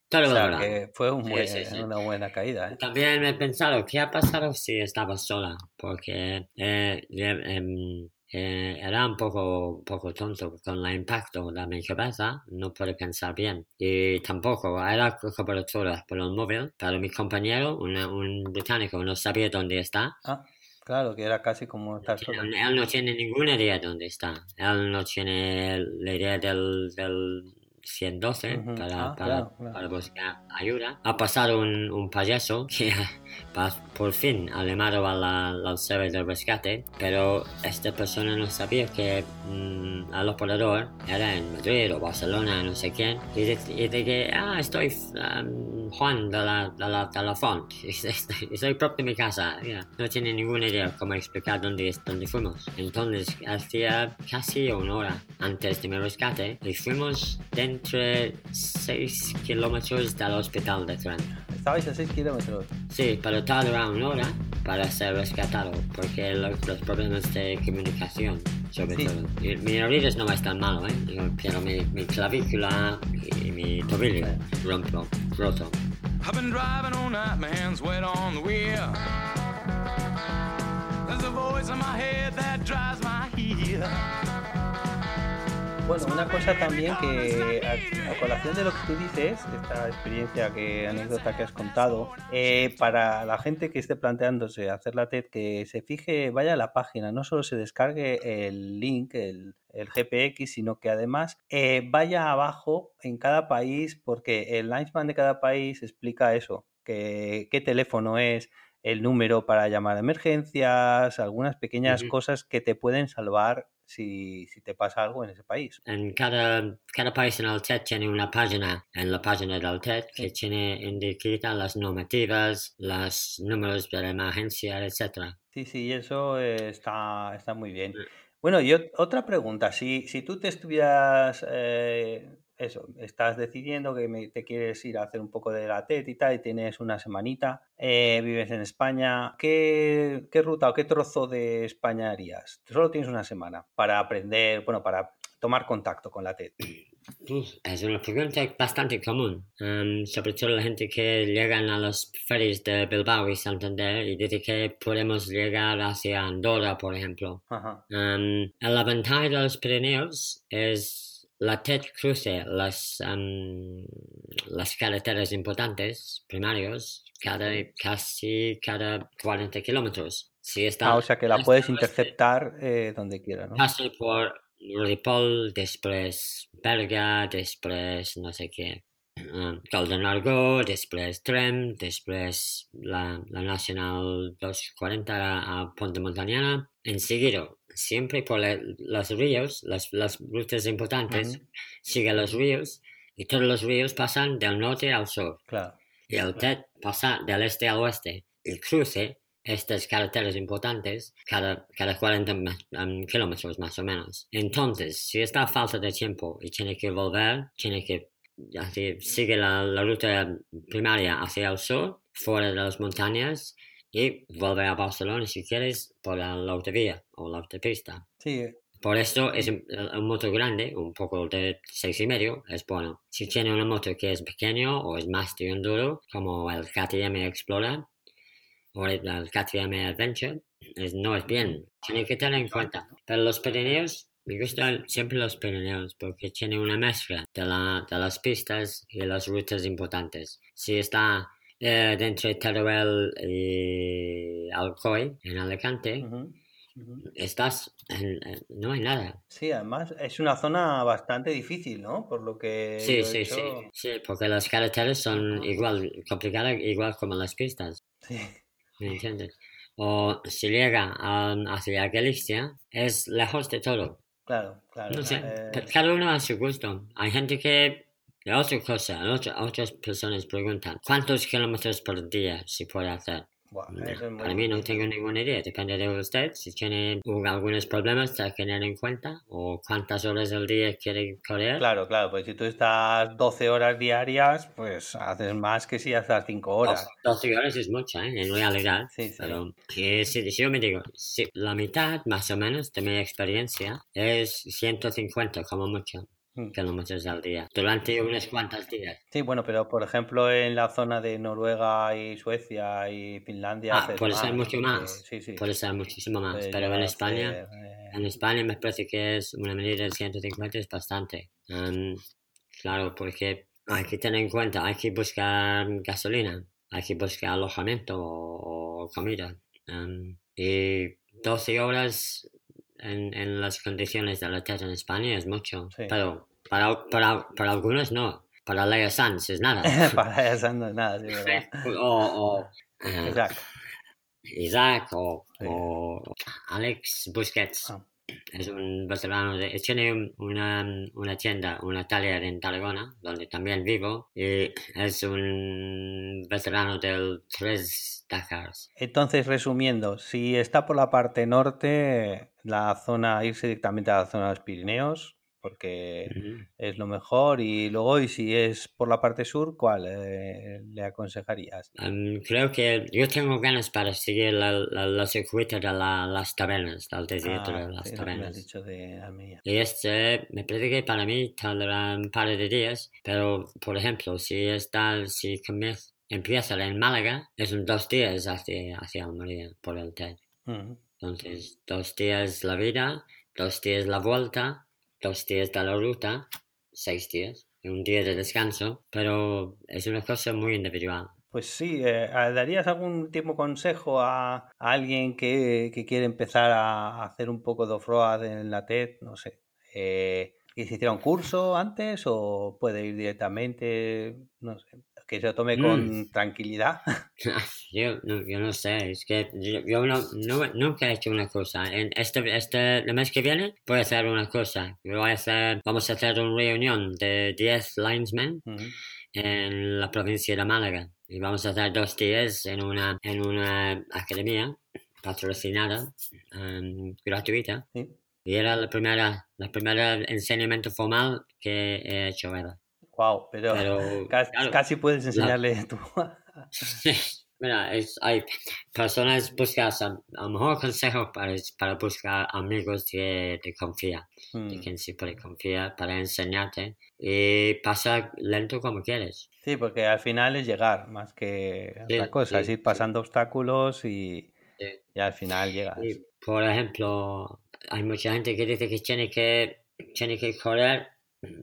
Todo O sea, que fue un Sí, buen- sí, sí. una buena caída, ¿eh? También me he pensado, ¿qué ha pasado si estaba sola? Porque eh, eh, em, eh, era un poco, poco tonto con el impacto de mi cabeza, no puedo pensar bien. Y tampoco era co- cobertura por el móvil, pero mi compañero, una- un británico, no sabía dónde está. Ah, claro, que era casi como estar solo. Él, no tiene ninguna idea dónde está. Él no tiene la idea del, del 112 Ujú. para, Ah, para, claro, claro. para buscar ayuda. Ha pasado un, un payaso que por fin ha llamado a la- al servicio de rescate, pero esta persona no sabía que mm, el operador era en Madrid o Barcelona, no sé quién. Y dice, y dice, ah, estoy um, Juan de la, de la, de la Font, estoy, estoy propio de mi casa. No tiene ninguna idea cómo explicar dónde, dónde fuimos. Entonces, hacía casi una hora antes de mi rescate y fuimos dentro de 6 kilómetros del hospital de Trent. Estabais a 6 kilómetros. Sí, pero tardaba una hora para ser rescatado porque los, los problemas de comunicación, sobre Sí. todo. Y mi oído no es tan malo, ¿eh? Yo- Pero mi, mi clavícula y mi tobillo rompo, roto. I've been driving all night, my hands wet on the wheel. There's a voice in my head that drives my heel. Bueno, una cosa también que a, a colación de lo que tú dices, esta experiencia, que anécdota que has contado, eh, para la gente que esté planteándose hacer la TED, que se fije, vaya a la página, no solo se descargue el link, el, el GPX, sino que además eh, vaya abajo en cada país, porque el Linesman de cada país explica eso, que, qué teléfono es, el número para llamar a emergencias, algunas pequeñas cosas que te pueden salvar si, si te pasa algo en ese país. En cada, cada país en el TED tiene una página, en la página del TED, que tiene indica las normativas, los números de emergencia, etcétera. Sí, sí, eso eh, está, está muy bien. Mm. Bueno, y ot- otra pregunta, si, si tú te estuvieras, eh, eso, estás decidiendo que me- te quieres ir a hacer un poco de la TED y tal, y tienes una semanita, eh, vives en España, ¿qué, qué ruta o qué trozo de España harías? Solo tienes una semana para aprender, bueno, para tomar contacto con la. Uf, es una pregunta bastante común, em, sobre todo la gente que llegan a los ferries de Bilbao y Santander y dice que podemos llegar hacia Andorra, por ejemplo. Ajá. Em, la ventaja de los Pirineos es la TED cruce las, em, las carreteras importantes, primarios, cada, casi cada 40 kilómetros. Si está, Ah, o sea que la puedes interceptar eh, donde quieras, ¿no? Paso por Ripoll, després Berga, després no sé què, um, Golden Argo, després Trem, després la, la Nacional 240 a, a Ponte Montañana. En seguido, siempre por la- los ríos, las, las rutas importantes, Ujú. sigue los ríos y todos los ríos pasan del norte al sur Claro. y el TED pasa del este al oeste. El cruce, estas carreteras importantes, cada, cada 40 ma- um, kilómetros más o menos. Entonces, si está a falta de tiempo y tiene que volver, tiene que hacer- sigue la, la ruta primaria hacia el sur, fuera de las montañas, y volver a Barcelona si quieres por la, la autovía o la autopista. Sí, Por eso es un, un moto grande, un poco de seis y medio, es bueno. Si tiene una moto que es pequeño o es más de enduro, como el KTM Explorer o el, el KTM Adventure, es- no es bien. Tiene que tener en cuenta. Pero los Pirineos, me gustan siempre los Pirineos porque tiene una mezcla de, la, de las pistas y las rutas importantes. Si está eh, dentro de Teruel y Alcoy, en Alicante, ujú, ujú. estás en- en- no hay nada. Sí, además es una zona bastante difícil, ¿no? Por lo que Sí, sí, sí, hecho- sí, porque las carreteras son igual complicadas, igual como las pistas, Sí. ¿me entiendes? O si llega a- hacia Galicia, es lejos de todo. Claro, claro. No sé, eh, cada uno a su gusto. Hay gente que, de otra cosa, otra- otras personas preguntan, ¿cuántos kilómetros por día se puede hacer? muy Para mí no tengo ninguna idea, depende de usted, si tiene algunos problemas a tener en cuenta o cuántas horas al día quiere correr. Claro, claro, pues si tú estás 12 horas diarias, pues haces más que si estás 5 horas. 12 horas es mucho, ¿eh? En realidad. Sí, sí. Pero eh, si, si yo me digo, si la mitad más o menos de mi experiencia es 150 como mucho. Kilómetros al día durante unos cuantos días. Sí, bueno, pero por ejemplo en la zona de Noruega y Suecia y Finlandia Ah, puede ser mucho más. Sí, sí. Puede ser muchísimo más. puedes Pero en España, eh, en España me parece que es una medida de 150 es bastante. Em, claro, porque hay que tener en cuenta, hay que buscar gasolina, hay que buscar alojamiento o, o comida. Em, y 12 horas en, en las condiciones de la tierra en España es mucho. Sí. Pero para, para, para algunos no. Para Leo Sanz es nada. Para eso no es nada, sí, ¿verdad? o, o, eh, Exacto. Isaac o, Sí. o Alex Busquets. Ah. Es un veterano de... Tiene un- una, una tienda, una taller en Tarragona, donde también vivo, y es un veterano del tres Dakars. Entonces, resumiendo, si está por la parte norte, la zona, irse directamente a la zona de los Pirineos, porque Ujú. es lo mejor, y luego, y si es por la parte sur, ¿cuál eh, le aconsejarías? Um, creo que yo tengo ganas para seguir la, la, la circuito de la- las tabernas, del desierto Ah, de las sí, tabernas. dicho de Almería. Y este, me parece que para mí tardará un par de días, pero por ejemplo, si está, si comienza, empieza en Málaga, es un dos días hacia, hacia Almería por el TED. Ujú. Entonces, dos días la vida, dos días la vuelta, dos días de la ruta, seis días, y un día de descanso, pero es una cosa muy individual. Pues sí, eh, ¿darías algún último consejo a, alguien que, que quiere empezar a hacer un poco de off-road en la TED? No sé. eh, ¿Que se hiciera un curso antes o puede ir directamente? No sé. Que se tome Mm. con tranquilidad. Yo no, yo no sé, es que yo, yo no, no- nunca he hecho una cosa. En este, este el mes que viene voy a hacer una cosa. Voy a hacer, vamos a hacer una reunión de 10 linesmen en la provincia de Málaga. Y vamos a hacer dos días en una, en una academia patrocinada, em, gratuita. Sí. Y era la primera, la primera enseñamiento formal que he hecho. ¿verdad? Wow, pero, Pero, casi, claro, casi puedes enseñarle tú. Mira, es, hay personas buscas a, a lo mejor consejos para, para buscar amigos de, de confía, de Mm. quien se puede confiar para enseñarte y pasa lento como quieres. Sí, porque al final es llegar más que Sí, otra cosa, es sí, ir sí. pasando obstáculos y, Sí. y al final llegas. Y, por ejemplo, hay mucha gente que dice que tiene que, tiene que correr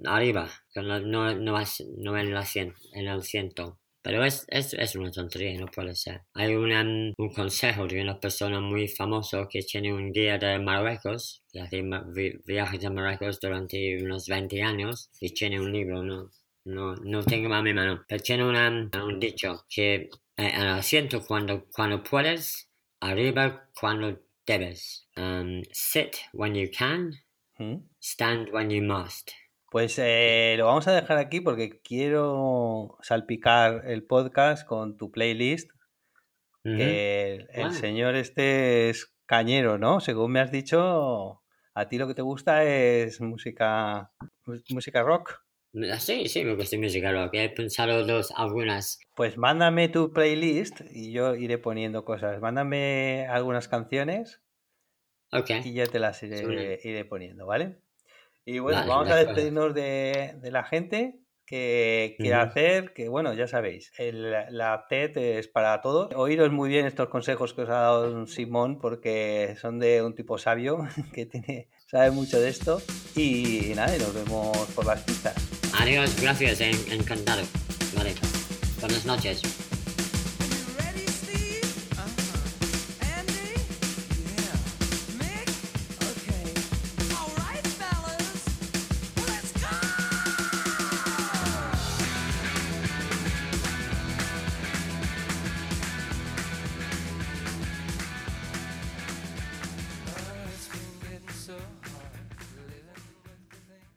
arriba, que no, no, no, en, la cien- en el ciento. Pero es, es, es una tontería, no puede ser. Hay una, un consejo de una persona muy famosa que tiene un guía de Marruecos, que hace vi- viajes a Marruecos durante unos 20 años y tiene un libro, no, no, no tengo a mi mano, pero tiene una, un dicho que eh, en el asiento cuando, cuando puedes, arriba cuando debes. Um, sit when you can, ¿Mm? stand when you must. Pues eh, lo vamos a dejar aquí porque quiero salpicar el podcast con tu playlist, que el, señor este es cañero, ¿no? Según me has dicho, a ti lo que te gusta es música, música rock. Sí, sí, me gusta música rock. He pensado dos, algunas. Pues mándame tu playlist y yo iré poniendo cosas. Mándame algunas canciones y yo te las iré, iré poniendo, ¿vale? Y bueno, Vale, vamos a despedirnos de, de la gente que quiera hacer, que bueno, ya sabéis, el- la TED es para todos. Oíros muy bien estos consejos que os ha dado Simón porque son de un tipo sabio que tiene, sabe mucho de esto. Y nada, y nos vemos por las pistas. Adiós, gracias, en- encantado. Vale. Buenas noches.